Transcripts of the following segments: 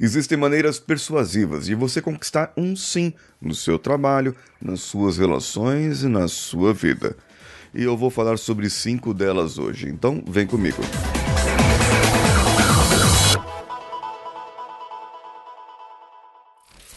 Existem maneiras persuasivas de você conquistar um sim no seu trabalho, nas suas relações e na sua vida. E eu vou falar sobre cinco delas hoje, então vem comigo.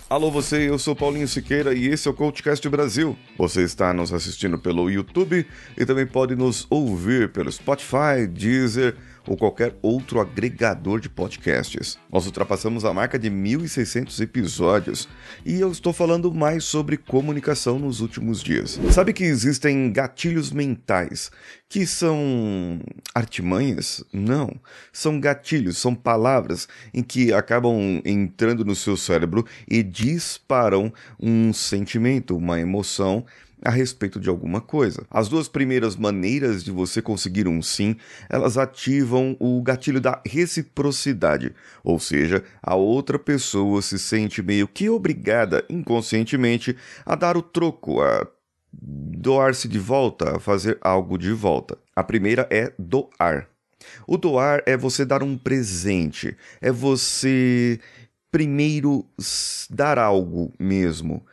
Alô você, eu sou Paulinho Siqueira e esse é o Coachcast Brasil. Você está nos assistindo pelo YouTube e também pode nos ouvir pelo Spotify, Deezer, ou qualquer outro agregador de podcasts. Nós ultrapassamos a marca de 1.600 episódios e eu estou falando mais sobre comunicação nos últimos dias. Sabe que existem gatilhos mentais que são artimanhas? Não. São gatilhos, são palavras em que acabam entrando no seu cérebro e disparam um sentimento, uma emoção a respeito de alguma coisa. As duas primeiras maneiras de você conseguir um sim, elas ativam o gatilho da reciprocidade, ou seja, a outra pessoa se sente meio que obrigada inconscientemente a dar o troco, a doar-se de volta, a fazer algo de volta. A primeira é doar. O doar é você dar um presente, é você primeiro dar algo mesmo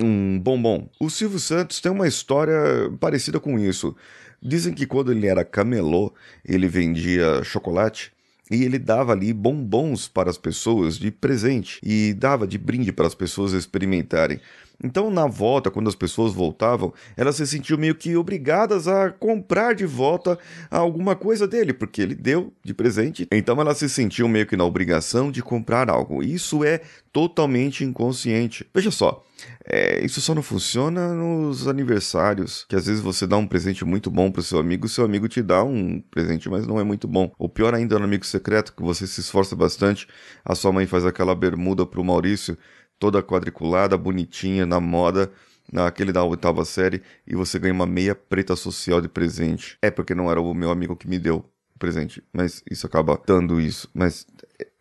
um bombom. O Silvio Santos tem uma história parecida com isso. Dizem que quando ele era camelô, ele vendia chocolate e ele dava ali bombons para as pessoas de presente e dava de brinde para as pessoas experimentarem. Então, na volta, quando as pessoas voltavam, elas se sentiam meio que obrigadas a comprar de volta alguma coisa dele, porque ele deu de presente. Então, elas se sentiam meio que na obrigação de comprar algo. Isso é totalmente inconsciente. Veja só, é, isso só não funciona nos aniversários, que às vezes você dá um presente muito bom pro seu amigo, o seu amigo te dá um presente, mas não é muito bom. Ou pior ainda, no amigo secreto, que você se esforça bastante, a sua mãe faz aquela bermuda pro Maurício toda quadriculada, bonitinha, na moda, naquele da oitava série, e você ganha uma meia preta social de presente. É porque não era o meu amigo que me deu o presente, mas isso acaba dando isso. Mas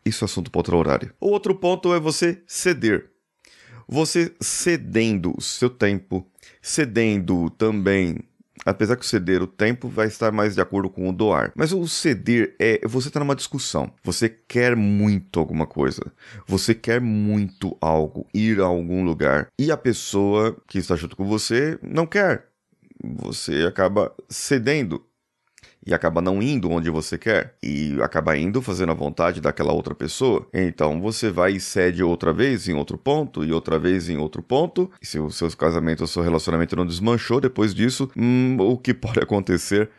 isso é assunto para outro horário. O outro ponto é você ceder. Você cedendo o seu tempo, cedendo também Apesar que o ceder o tempo vai estar mais de acordo com o doar. Mas o ceder é você estar tá numa discussão. Você quer muito alguma coisa. Você quer muito algo, ir a algum lugar. E a pessoa que está junto com você não quer. Você acaba cedendo e acaba não indo onde você quer e acaba indo fazendo a vontade daquela outra pessoa. Então você vai e cede outra vez em outro ponto e outra vez em outro ponto. E se o seu casamento ou seu relacionamento não desmanchou depois disso, hum, o que pode acontecer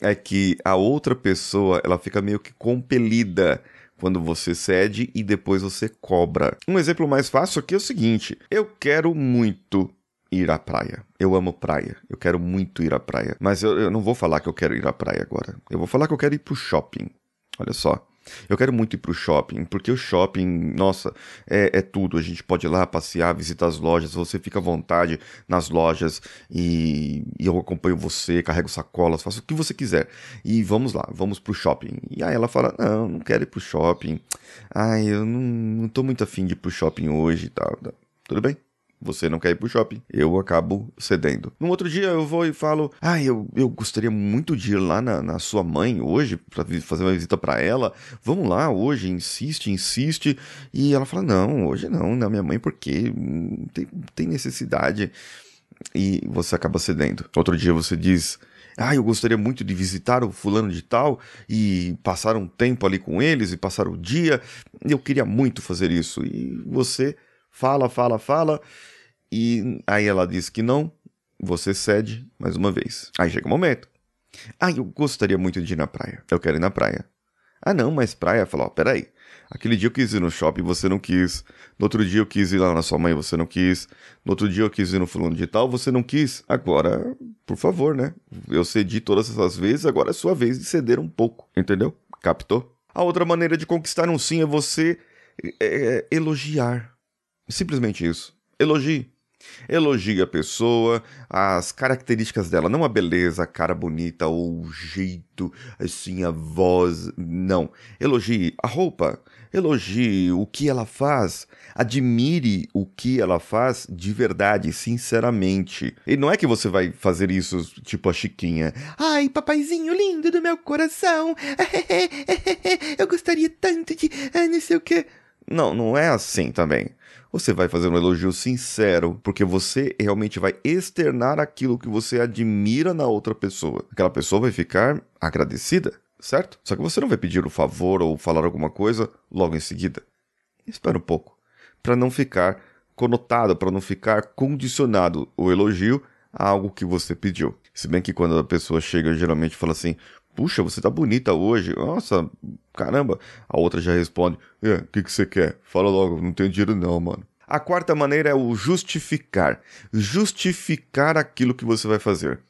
é que a outra pessoa ela fica meio que compelida quando você cede e depois você cobra. Um exemplo mais fácil aqui é o seguinte: eu quero muito ir à praia. Eu amo praia. Eu quero muito ir à praia. Mas eu, eu, não vou falar que eu quero ir à praia agora. Eu vou falar que eu quero ir pro shopping. Olha só. Eu quero muito ir pro shopping, porque o shopping, nossa, é, é tudo. A gente pode ir lá passear, visitar as lojas, você fica à vontade nas lojas e, e eu acompanho você, carrego sacolas, faço o que você quiser. E vamos lá, vamos pro shopping. E aí ela fala: Não, não quero ir pro shopping. Ai, eu não, não tô muito afim de ir pro shopping hoje e tal. Tudo bem? Você não quer ir pro shopping, eu acabo cedendo. No outro dia eu vou e falo: Ah, eu, eu gostaria muito de ir lá na, na sua mãe hoje, para fazer uma visita para ela. Vamos lá hoje, insiste, insiste. E ela fala: Não, hoje não, na minha mãe, porque tem, tem necessidade. E você acaba cedendo. Outro dia você diz. Ah, eu gostaria muito de visitar o fulano de tal e passar um tempo ali com eles e passar o dia. Eu queria muito fazer isso. E você fala, fala, fala e aí ela diz que não, você cede mais uma vez. Aí chega o um momento. Ah, eu gostaria muito de ir na praia. Eu quero ir na praia. Ah, não, mas praia? Falou, ó, peraí. Aquele dia eu quis ir no shopping, você não quis. No outro dia eu quis ir lá na sua mãe, você não quis. No outro dia eu quis ir no fulano de tal, você não quis. Agora, por favor, né? Eu cedi todas essas vezes, agora é sua vez de ceder um pouco. Entendeu? Captou? A outra maneira de conquistar um sim é você é, é, elogiar. Simplesmente isso. Elogie. Elogie a pessoa, as características dela, não a beleza, a cara bonita ou o jeito, assim, a voz. Não. Elogie a roupa, elogie o que ela faz, admire o que ela faz de verdade, sinceramente. E não é que você vai fazer isso tipo a Chiquinha. Ai, papaizinho lindo do meu coração, eu gostaria tanto de. não sei o que. Não, não é assim também. Você vai fazer um elogio sincero, porque você realmente vai externar aquilo que você admira na outra pessoa. Aquela pessoa vai ficar agradecida, certo? Só que você não vai pedir o favor ou falar alguma coisa logo em seguida. Espera um pouco, para não ficar conotado, para não ficar condicionado o elogio a algo que você pediu. Se bem que quando a pessoa chega, geralmente fala assim: Puxa, você tá bonita hoje. Nossa, caramba. A outra já responde: É, o que, que você quer? Fala logo, não tenho dinheiro não, mano. A quarta maneira é o justificar. Justificar aquilo que você vai fazer.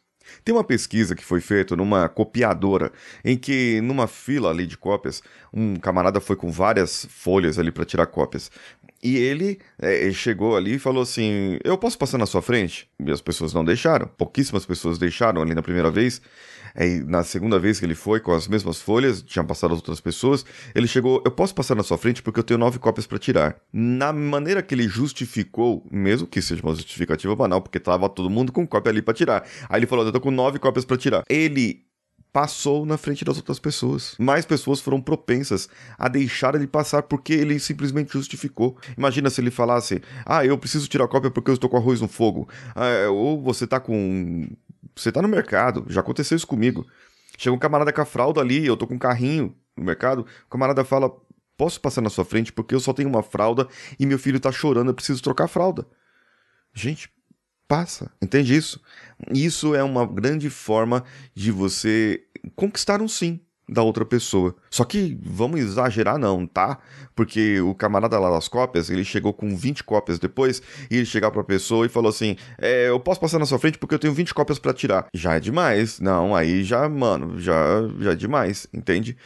Tem uma pesquisa que foi feita numa copiadora, em que numa fila ali de cópias, um camarada foi com várias folhas ali para tirar cópias. E ele é, chegou ali e falou assim: Eu posso passar na sua frente? E as pessoas não deixaram. Pouquíssimas pessoas deixaram ali na primeira vez. Aí, na segunda vez que ele foi, com as mesmas folhas, tinham passado as outras pessoas, ele chegou, eu posso passar na sua frente porque eu tenho nove cópias para tirar. Na maneira que ele justificou, mesmo que seja uma justificativa banal, porque tava todo mundo com cópia ali para tirar. Aí ele falou, eu tô com nove cópias para tirar. Ele passou na frente das outras pessoas. Mais pessoas foram propensas a deixar ele passar porque ele simplesmente justificou. Imagina se ele falasse: Ah, eu preciso tirar cópia porque eu estou com arroz no fogo. Ah, ou você tá com você tá no mercado, já aconteceu isso comigo. Chega um camarada com a fralda ali, eu tô com um carrinho no mercado, o camarada fala: Posso passar na sua frente porque eu só tenho uma fralda e meu filho tá chorando, eu preciso trocar a fralda. Gente, passa, entende isso? Isso é uma grande forma de você conquistar um sim da outra pessoa. Só que vamos exagerar não, tá? Porque o camarada lá das cópias, ele chegou com 20 cópias depois e ele chegar pra pessoa e falou assim: é, eu posso passar na sua frente porque eu tenho 20 cópias para tirar. Já é demais. Não, aí já, mano, já, já é demais, entende?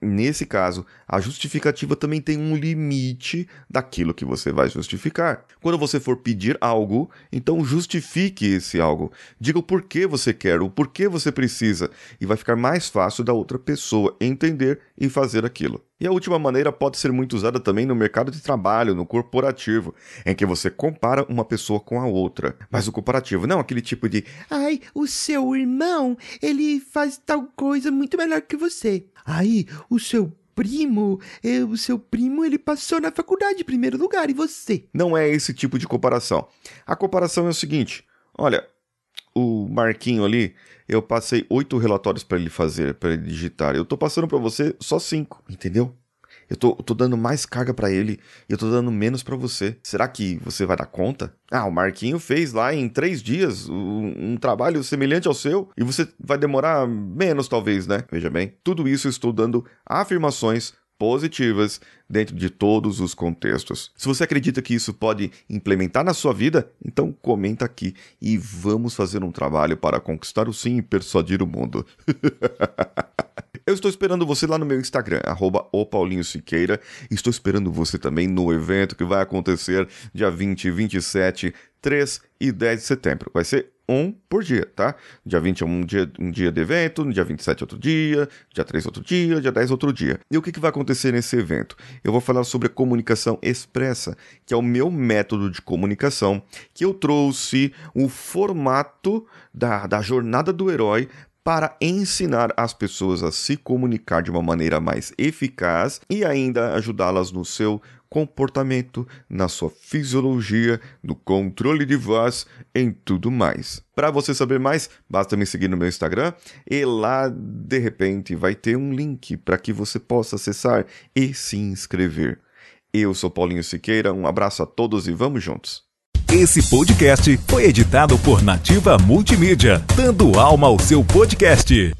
Nesse caso, a justificativa também tem um limite daquilo que você vai justificar. Quando você for pedir algo, então justifique esse algo. Diga o porquê você quer, o porquê você precisa, e vai ficar mais fácil da outra pessoa entender e fazer aquilo. E a última maneira pode ser muito usada também no mercado de trabalho, no corporativo, em que você compara uma pessoa com a outra. Mas o comparativo não aquele tipo de ai, o seu irmão, ele faz tal coisa muito melhor que você. Aí, o seu primo, o seu primo, ele passou na faculdade em primeiro lugar e você? Não é esse tipo de comparação. A comparação é o seguinte: olha, o Marquinho ali, eu passei oito relatórios para ele fazer, para ele digitar. Eu tô passando para você só cinco, entendeu? Eu tô, tô dando mais carga para ele e eu tô dando menos para você. Será que você vai dar conta? Ah, o Marquinho fez lá em três dias um, um, trabalho semelhante ao seu e você vai demorar menos, talvez, né? Veja bem, tudo isso eu estou dando afirmações positivas dentro de todos os contextos. Se você acredita que isso pode implementar na sua vida, então comenta aqui e vamos fazer um trabalho para conquistar o sim e persuadir o mundo. Eu estou esperando você lá no meu Instagram, arroba Siqueira. Estou esperando você também no evento que vai acontecer dia 20, 27, 3 e 10 de setembro. Vai ser um por dia, tá? Dia 20 é um dia, um dia de evento, no dia 27 outro dia, dia 3 outro dia, dia 10 outro dia. E o que, que vai acontecer nesse evento? Eu vou falar sobre a comunicação expressa, que é o meu método de comunicação, que eu trouxe o formato da, da jornada do herói para ensinar as pessoas a se comunicar de uma maneira mais eficaz e ainda ajudá-las no seu comportamento, na sua fisiologia, no controle de voz, em tudo mais. Para você saber mais, basta me seguir no meu Instagram e lá de repente vai ter um link para que você possa acessar e se inscrever. Eu sou Paulinho Siqueira, um abraço a todos e vamos juntos. Esse podcast foi editado por Nativa Multimídia, dando alma ao seu podcast.